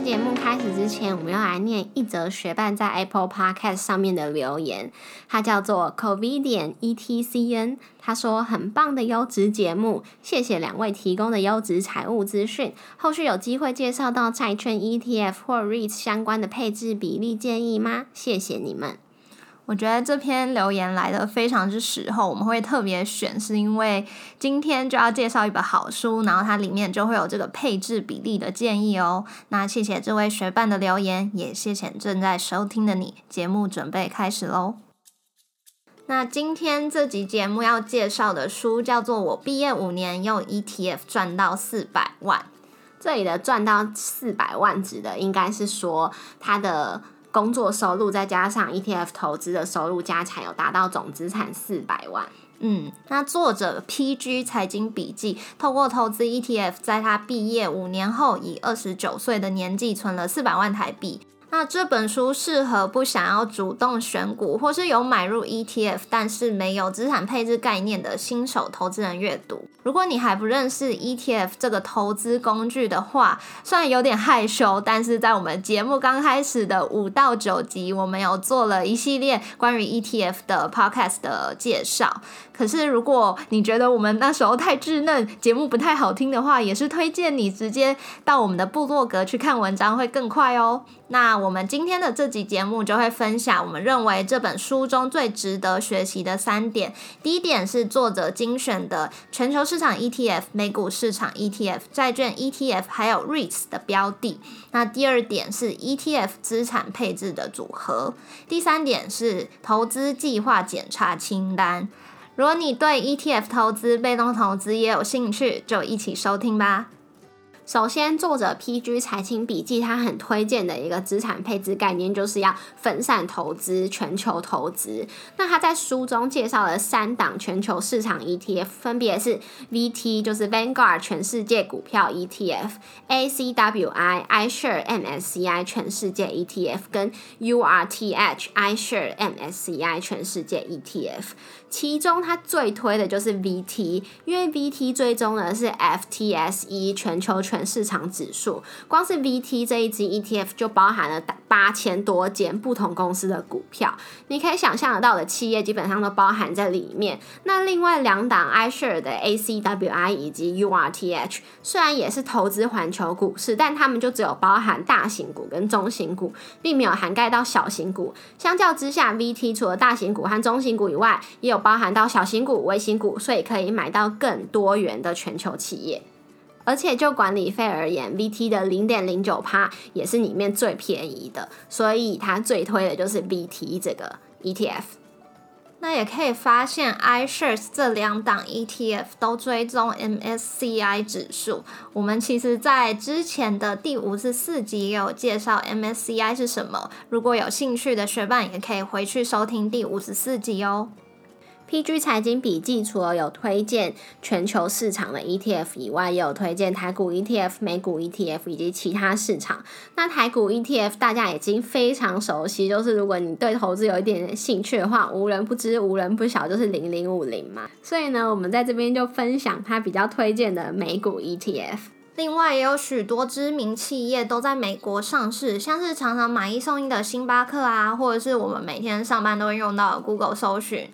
在节目开始之前，我们要来念一则学伴在 Apple Podcast 上面的留言，他叫做 COVID 点 ETCN，他说很棒的优质节目，谢谢两位提供的优质财务资讯。后续有机会介绍到债券 ETF 或 REIT 相关的配置比例建议吗？谢谢你们。我觉得这篇留言来的非常之时候，我们会特别选，是因为今天就要介绍一本好书，然后它里面就会有这个配置比例的建议哦。那谢谢这位学伴的留言，也谢谢正在收听的你。节目准备开始喽。那今天这集节目要介绍的书叫做《我毕业五年用 ETF 赚到四百万》。这里的赚到四百万指的应该是说它的。工作收入再加上 ETF 投资的收入加起来有达到总资产四百万。嗯，那作者 PG 财经笔记透过投资 ETF，在他毕业五年后，以二十九岁的年纪存了四百万台币。那这本书适合不想要主动选股，或是有买入 ETF，但是没有资产配置概念的新手投资人阅读。如果你还不认识 ETF 这个投资工具的话，虽然有点害羞，但是在我们节目刚开始的五到九集，我们有做了一系列关于 ETF 的 podcast 的介绍。可是如果你觉得我们那时候太稚嫩，节目不太好听的话，也是推荐你直接到我们的部落格去看文章，会更快哦。那我们今天的这集节目就会分享我们认为这本书中最值得学习的三点。第一点是作者精选的全球市场 ETF、美股市场 ETF、债券 ETF，还有 REITs 的标的。那第二点是 ETF 资产配置的组合。第三点是投资计划检查清单。如果你对 ETF 投资、被动投资也有兴趣，就一起收听吧。首先，作者 PG 财经笔记，他很推荐的一个资产配置概念，就是要分散投资、全球投资。那他在书中介绍了三档全球市场 ETF，分别是 VT，就是 Vanguard 全世界股票 ETF；ACWI iShare MSCI 全世界 ETF；跟 URTH iShare MSCI 全世界 ETF。其中，它最推的就是 VT，因为 VT 追踪的是 FTSE 全球全市场指数。光是 VT 这一支 ETF 就包含了八千多间不同公司的股票，你可以想象得到的企业基本上都包含在里面。那另外两档 iShare 的 ACWI 以及 URTH，虽然也是投资环球股市，但他们就只有包含大型股跟中型股，并没有涵盖到小型股。相较之下，VT 除了大型股和中型股以外，也有包含到小型股、微型股，所以可以买到更多元的全球企业。而且就管理费而言，VT 的零点零九趴也是里面最便宜的，所以它最推的就是 VT 这个 ETF。那也可以发现，iShares 这两档 ETF 都追踪 MSCI 指数。我们其实在之前的第五十四集也有介绍 MSCI 是什么，如果有兴趣的学伴也可以回去收听第五十四集哦。PG 财经笔记除了有推荐全球市场的 ETF 以外，也有推荐台股 ETF、美股 ETF 以及其他市场。那台股 ETF 大家已经非常熟悉，就是如果你对投资有一点点兴趣的话，无人不知、无人不晓，就是零零五零嘛。所以呢，我们在这边就分享他比较推荐的美股 ETF。另外，也有许多知名企业都在美国上市，像是常常买一送一的星巴克啊，或者是我们每天上班都会用到的 Google 搜寻。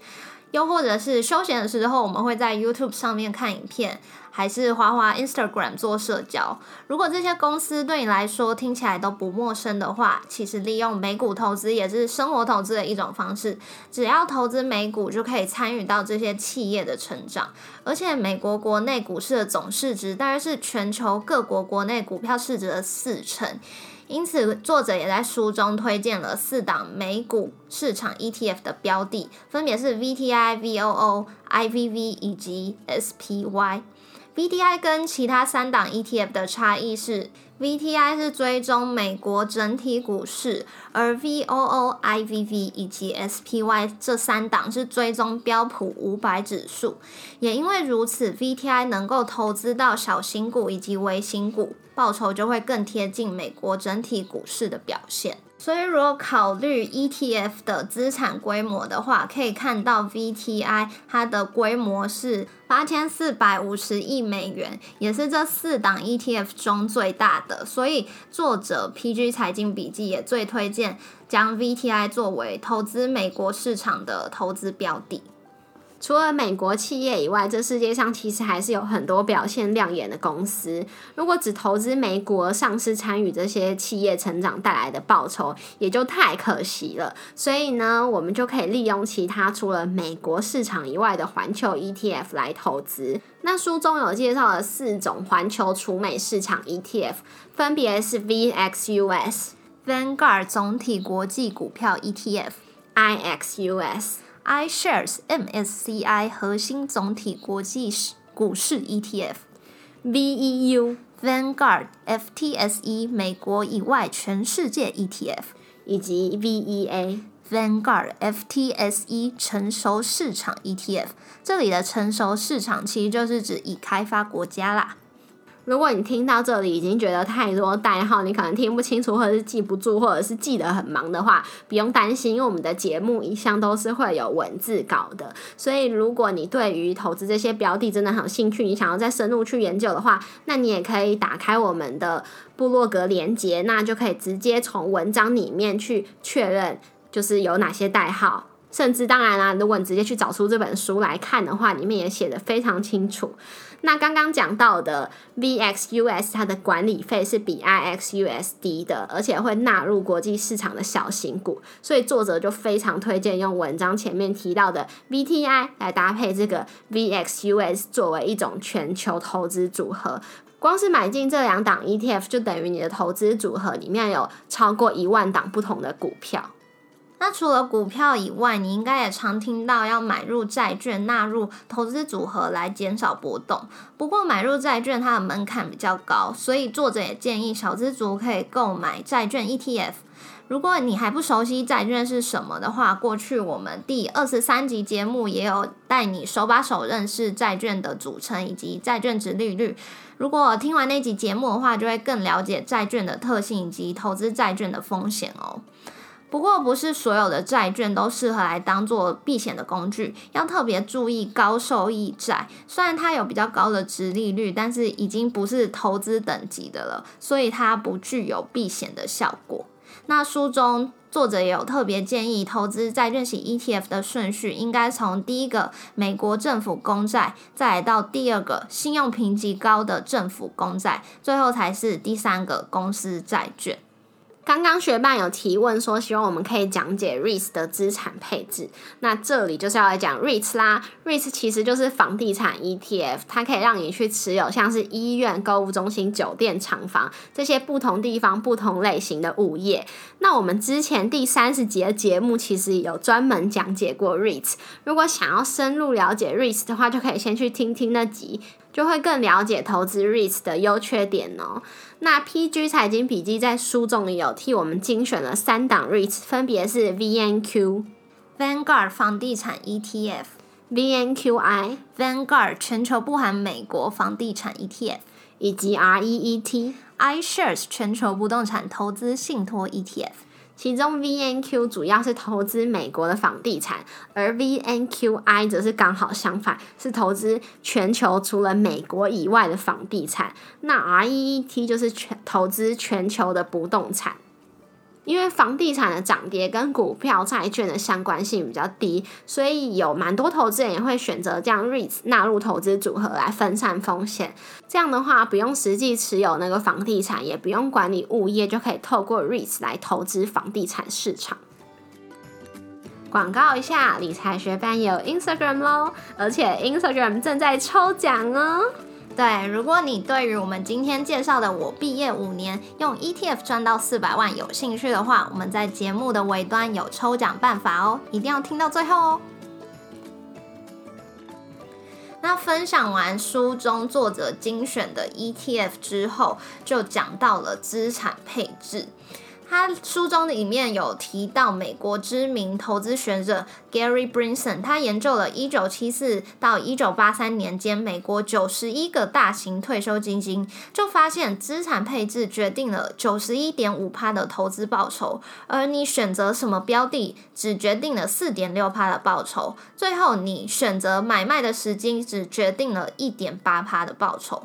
又或者是休闲的时候，我们会在 YouTube 上面看影片，还是花花 Instagram 做社交。如果这些公司对你来说听起来都不陌生的话，其实利用美股投资也是生活投资的一种方式。只要投资美股，就可以参与到这些企业的成长。而且，美国国内股市的总市值大概是全球各国国内股票市值的四成。因此，作者也在书中推荐了四档美股市场 ETF 的标的，分别是 VTI、VOO、IVV 以及 SPY。VTI 跟其他三档 ETF 的差异是，VTI 是追踪美国整体股市，而 VOO、IVV 以及 SPY 这三档是追踪标普五百指数。也因为如此，VTI 能够投资到小型股以及微型股。报酬就会更贴近美国整体股市的表现。所以，如果考虑 ETF 的资产规模的话，可以看到 VTI 它的规模是八千四百五十亿美元，也是这四档 ETF 中最大的。所以，作者 PG 财经笔记也最推荐将 VTI 作为投资美国市场的投资标的。除了美国企业以外，这世界上其实还是有很多表现亮眼的公司。如果只投资美国上市参与这些企业成长带来的报酬，也就太可惜了。所以呢，我们就可以利用其他除了美国市场以外的环球 ETF 来投资。那书中有介绍了四种环球除美市场 ETF，分别是 VXUS、Vanguard 总体国际股票 ETF、IXUS。iShares MSCI 核心总体国际股市 ETF，VEU Vanguard FTSE 美国以外全世界 ETF，以及 VEA Vanguard FTSE 成熟市场 ETF。这里的成熟市场其实就是指已开发国家啦。如果你听到这里已经觉得太多代号，你可能听不清楚，或者是记不住，或者是记得很忙的话，不用担心，因为我们的节目一向都是会有文字稿的。所以，如果你对于投资这些标的真的很有兴趣，你想要再深入去研究的话，那你也可以打开我们的部落格连接，那就可以直接从文章里面去确认，就是有哪些代号。甚至当然啦，如果你直接去找出这本书来看的话，里面也写的非常清楚。那刚刚讲到的 VXUS，它的管理费是比 IXUS 低的，而且会纳入国际市场的小型股，所以作者就非常推荐用文章前面提到的 VTI 来搭配这个 VXUS 作为一种全球投资组合。光是买进这两档 ETF，就等于你的投资组合里面有超过一万档不同的股票。那除了股票以外，你应该也常听到要买入债券纳入投资组合来减少波动。不过买入债券它的门槛比较高，所以作者也建议小资族可以购买债券 ETF。如果你还不熟悉债券是什么的话，过去我们第二十三集节目也有带你手把手认识债券的组成以及债券值利率。如果听完那集节目的话，就会更了解债券的特性以及投资债券的风险哦。不过，不是所有的债券都适合来当做避险的工具，要特别注意高收益债。虽然它有比较高的值利率，但是已经不是投资等级的了，所以它不具有避险的效果。那书中作者也有特别建议，投资债券型 ETF 的顺序应该从第一个美国政府公债，再来到第二个信用评级高的政府公债，最后才是第三个公司债券。刚刚学伴有提问说，希望我们可以讲解 REITs 的资产配置。那这里就是要来讲 REITs 啦。REITs 其实就是房地产 ETF，它可以让你去持有像是医院、购物中心、酒店、厂房这些不同地方、不同类型的物业。那我们之前第三十集的节目其实有专门讲解过 REITs。如果想要深入了解 REITs 的话，就可以先去听听那集。就会更了解投资 REITs 的优缺点哦。那 PG 财经笔记在书中里有替我们精选了三档 REITs，分别是 VNQ Vanguard 房地产 ETF、VNQI Vanguard 全球不含美国房地产 ETF，以及 REET iShares 全球不动产投资信托 ETF。其中 VNQ 主要是投资美国的房地产，而 VNQI 则是刚好相反，是投资全球除了美国以外的房地产。那 REIT 就是全投资全球的不动产。因为房地产的涨跌跟股票、债券的相关性比较低，所以有蛮多投资人也会选择将 REITs 纳入投资组合来分散风险。这样的话，不用实际持有那个房地产，也不用管理物业，就可以透过 REITs 来投资房地产市场。广告一下，理财学班有 Instagram 喽，而且 Instagram 正在抽奖哦。对，如果你对于我们今天介绍的我毕业五年用 ETF 赚到四百万有兴趣的话，我们在节目的尾端有抽奖办法哦，一定要听到最后哦。那分享完书中作者精选的 ETF 之后，就讲到了资产配置。他书中里面有提到美国知名投资学者 Gary Brinson，他研究了1974到1983年间美国91个大型退休基金，就发现资产配置决定了91.5%的投资报酬，而你选择什么标的只决定了4.6%的报酬，最后你选择买卖的时机只决定了1.8%的报酬。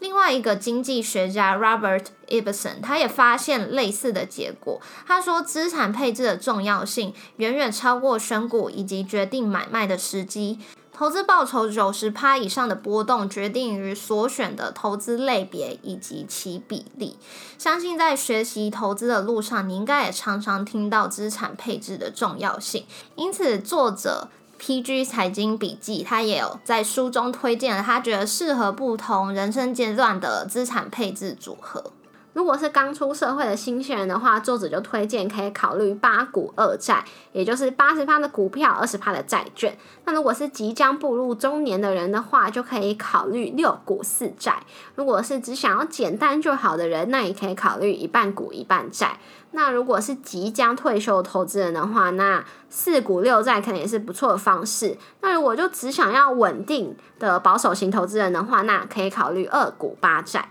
另外一个经济学家 Robert Ibbson，他也发现类似的结果。他说，资产配置的重要性远远超过选股以及决定买卖的时机。投资报酬九十趴以上的波动，决定于所选的投资类别以及其比例。相信在学习投资的路上，你应该也常常听到资产配置的重要性。因此，作者。PG 财经笔记，他也有在书中推荐了他觉得适合不同人生阶段的资产配置组合。如果是刚出社会的新鲜人的话，作者就推荐可以考虑八股二债，也就是八十趴的股票，二十趴的债券。那如果是即将步入中年的人的话，就可以考虑六股四债。如果是只想要简单就好的人，那也可以考虑一半股一半债。那如果是即将退休投资人的话，那四股六债可能也是不错的方式。那如果就只想要稳定的保守型投资人的话，那可以考虑二股八债。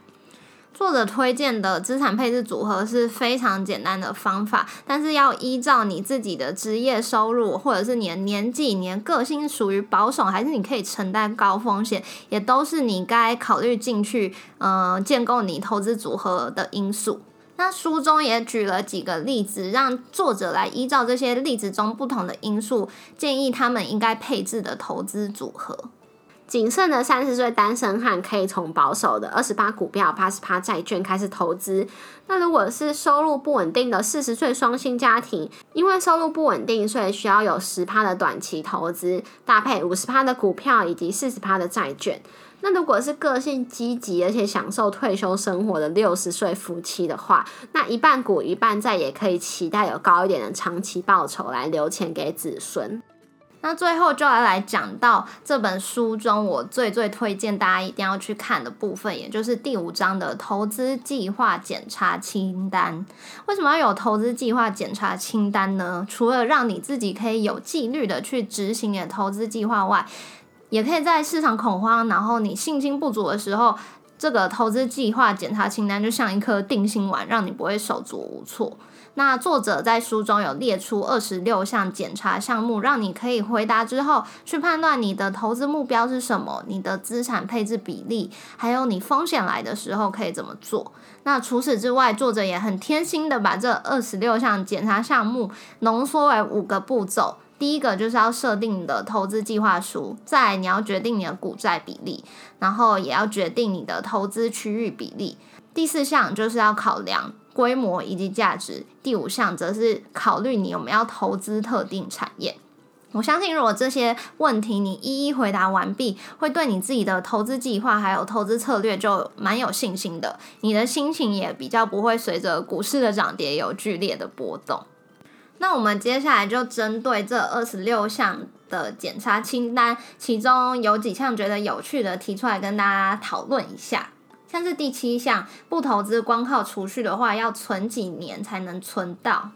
作者推荐的资产配置组合是非常简单的方法，但是要依照你自己的职业收入，或者是你的年纪、你的个性属于保守，还是你可以承担高风险，也都是你该考虑进去，呃，建构你投资组合的因素。那书中也举了几个例子，让作者来依照这些例子中不同的因素，建议他们应该配置的投资组合。谨慎的三十岁单身汉可以从保守的二十八股票、八十趴债券开始投资。那如果是收入不稳定的四十岁双薪家庭，因为收入不稳定，所以需要有十趴的短期投资，搭配五十趴的股票以及四十趴的债券。那如果是个性积极而且享受退休生活的六十岁夫妻的话，那一半股一半债也可以期待有高一点的长期报酬来留钱给子孙。那最后就要来讲到这本书中我最最推荐大家一定要去看的部分，也就是第五章的投资计划检查清单。为什么要有投资计划检查清单呢？除了让你自己可以有纪律的去执行你的投资计划外，也可以在市场恐慌，然后你信心不足的时候，这个投资计划检查清单就像一颗定心丸，让你不会手足无措。那作者在书中有列出二十六项检查项目，让你可以回答之后去判断你的投资目标是什么，你的资产配置比例，还有你风险来的时候可以怎么做。那除此之外，作者也很贴心的把这二十六项检查项目浓缩为五个步骤。第一个就是要设定你的投资计划书，再你要决定你的股债比例，然后也要决定你的投资区域比例。第四项就是要考量规模以及价值。第五项则是考虑你有没有投资特定产业。我相信，如果这些问题你一一回答完毕，会对你自己的投资计划还有投资策略就蛮有信心的。你的心情也比较不会随着股市的涨跌有剧烈的波动。那我们接下来就针对这二十六项的检查清单，其中有几项觉得有趣的，提出来跟大家讨论一下。像是第七项，不投资光靠储蓄的话，要存几年才能存到？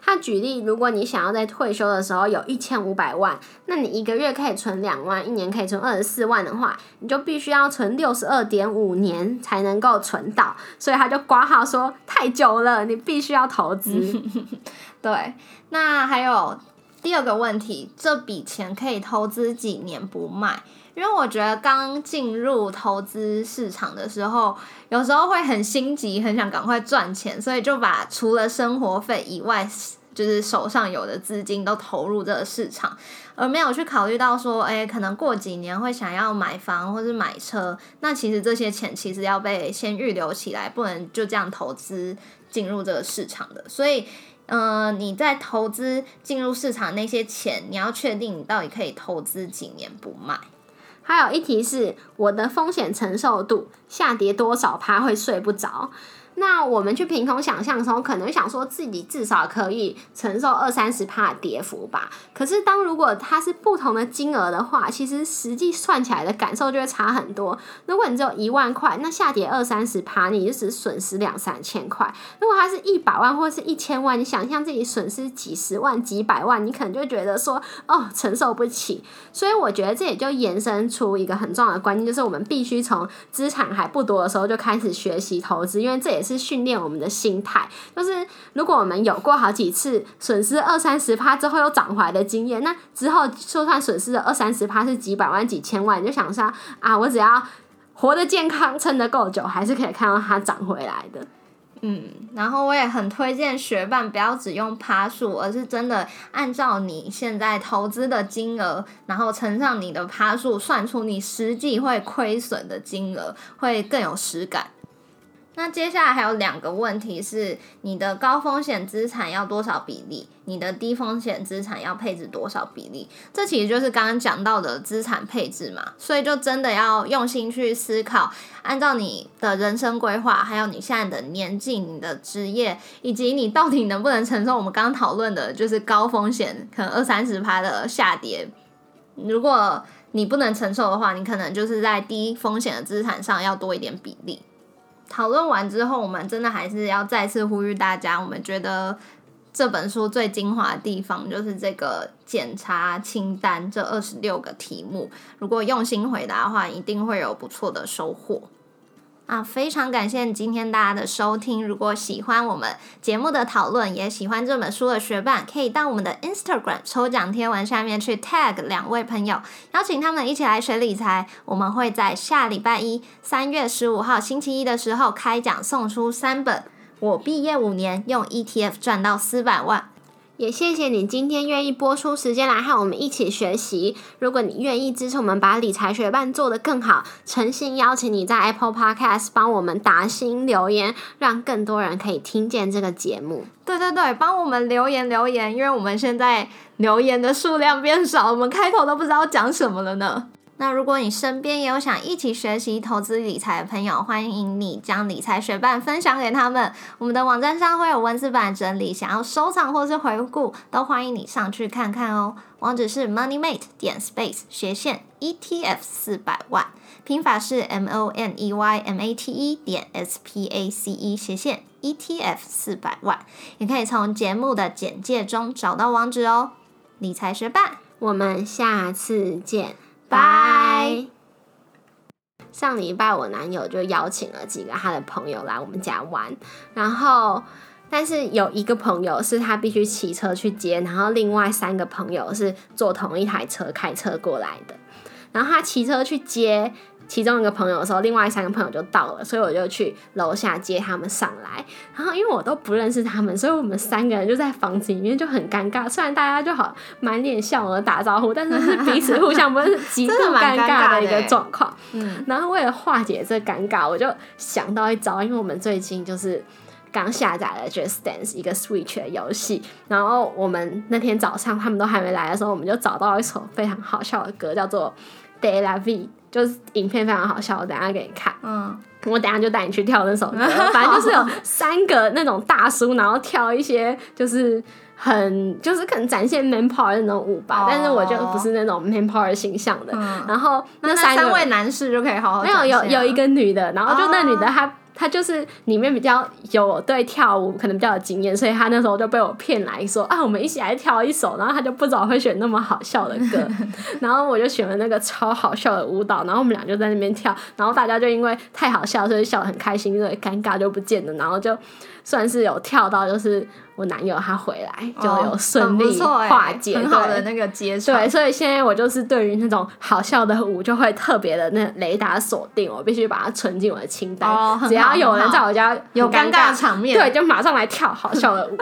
他举例，如果你想要在退休的时候有一千五百万，那你一个月可以存两万，一年可以存二十四万的话，你就必须要存六十二点五年才能够存到。所以他就挂号说太久了，你必须要投资。对，那还有第二个问题，这笔钱可以投资几年不卖？因为我觉得刚进入投资市场的时候，有时候会很心急，很想赶快赚钱，所以就把除了生活费以外，就是手上有的资金都投入这个市场，而没有去考虑到说，哎，可能过几年会想要买房或者买车，那其实这些钱其实要被先预留起来，不能就这样投资进入这个市场的。所以，嗯，你在投资进入市场那些钱，你要确定你到底可以投资几年不卖。还有一题是我的风险承受度下跌多少趴会睡不着？那我们去凭空想象的时候，可能想说自己至少可以承受二三十帕的跌幅吧。可是当如果它是不同的金额的话，其实实际算起来的感受就会差很多。如果你只有一万块，那下跌二三十帕，你就只损失两三千块。如果它是一百万或是一千万，你想象自己损失几十万、几百万，你可能就觉得说哦承受不起。所以我觉得这也就延伸出一个很重要的观念，就是我们必须从资产还不多的时候就开始学习投资，因为这也是训练我们的心态。就是如果我们有过好几次损失二三十趴之后又涨回来的经验，那之后就算损失了二三十趴是几百万、几千万，就想说啊，我只要活得健康、撑得够久，还是可以看到它涨回来的。嗯，然后我也很推荐学伴不要只用趴数，而是真的按照你现在投资的金额，然后乘上你的趴数，算出你实际会亏损的金额，会更有实感。那接下来还有两个问题是：你的高风险资产要多少比例？你的低风险资产要配置多少比例？这其实就是刚刚讲到的资产配置嘛。所以就真的要用心去思考，按照你的人生规划，还有你现在的年纪、你的职业，以及你到底能不能承受我们刚刚讨论的，就是高风险可能二三十趴的下跌。如果你不能承受的话，你可能就是在低风险的资产上要多一点比例。讨论完之后，我们真的还是要再次呼吁大家。我们觉得这本书最精华的地方就是这个检查清单，这二十六个题目。如果用心回答的话，一定会有不错的收获。啊，非常感谢今天大家的收听。如果喜欢我们节目的讨论，也喜欢这本书的学伴，可以到我们的 Instagram 抽奖贴文下面去 tag 两位朋友，邀请他们一起来学理财。我们会在下礼拜一，三月十五号星期一的时候开奖，送出三本《我毕业五年用 ETF 赚到四百万》。也谢谢你今天愿意播出时间来和我们一起学习。如果你愿意支持我们把理财学伴做得更好，诚心邀请你在 Apple Podcast 帮我们打新留言，让更多人可以听见这个节目。对对对，帮我们留言留言，因为我们现在留言的数量变少，我们开头都不知道讲什么了呢。那如果你身边也有想一起学习投资理财的朋友，欢迎你将理财学伴分享给他们。我们的网站上会有文字版整理，想要收藏或是回顾，都欢迎你上去看看哦。网址是 moneymate 点 space 斜线 ETF 四百万，拼法是 M O N E Y M A T E 点 S P A C E 斜线 ETF 四百万。也可以从节目的简介中找到网址哦。理财学伴，我们下次见。拜。上礼拜我男友就邀请了几个他的朋友来我们家玩，然后但是有一个朋友是他必须骑车去接，然后另外三个朋友是坐同一台车开车过来的，然后他骑车去接。其中一个朋友的时候，另外三个朋友就到了，所以我就去楼下接他们上来。然后因为我都不认识他们，所以我们三个人就在房子里面就很尴尬。虽然大家就好满脸笑容打招呼，但是是彼此互相不是极度尴尬的一个状况。嗯，然后为了化解这尴尬，我就想到一招，因为我们最近就是刚下载了 Just Dance 一个 Switch 的游戏，然后我们那天早上他们都还没来的时候，我们就找到一首非常好笑的歌，叫做 De La Vie。就是影片非常好笑，我等下给你看。嗯，我等下就带你去跳那首歌。反正就是有三个那种大叔，然后跳一些就是很就是可能展现 man power 的那种舞吧。但是我就不是那种 man power 形象的。然后那三位男士就可以好好没有有有一个女的，然后就那女的她。他就是里面比较有对跳舞可能比较有经验，所以他那时候就被我骗来说啊，我们一起来跳一首，然后他就不知道会选那么好笑的歌，然后我就选了那个超好笑的舞蹈，然后我们俩就在那边跳，然后大家就因为太好笑，所以笑得很开心，因为尴尬就不见了，然后就算是有跳到就是。我男友他回来就有顺利化解，很好的那个接触。对，所以现在我就是对于那种好笑的舞就会特别的那雷达锁定，我必须把它存进我的清单。只要有人在我家有尴尬场面，对，就马上来跳好笑的舞。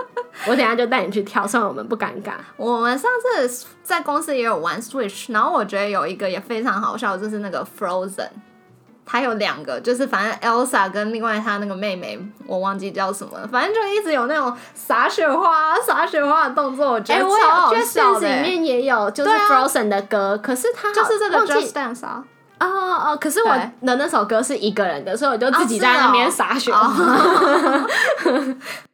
我等下就带你去跳，算我们不尴尬。我们上次在公司也有玩 Switch，然后我觉得有一个也非常好笑，就是那个 Frozen。他有两个，就是反正 Elsa 跟另外他那个妹妹，我忘记叫什么了，反正就一直有那种洒雪花、洒雪花的动作，我觉得超好笑的。里面也有就是 Frozen 的歌，可是他就是这个 Just Dance 啊。哦哦，可是我的那首歌是一个人的，所以我就自己在那边撒雪哦花。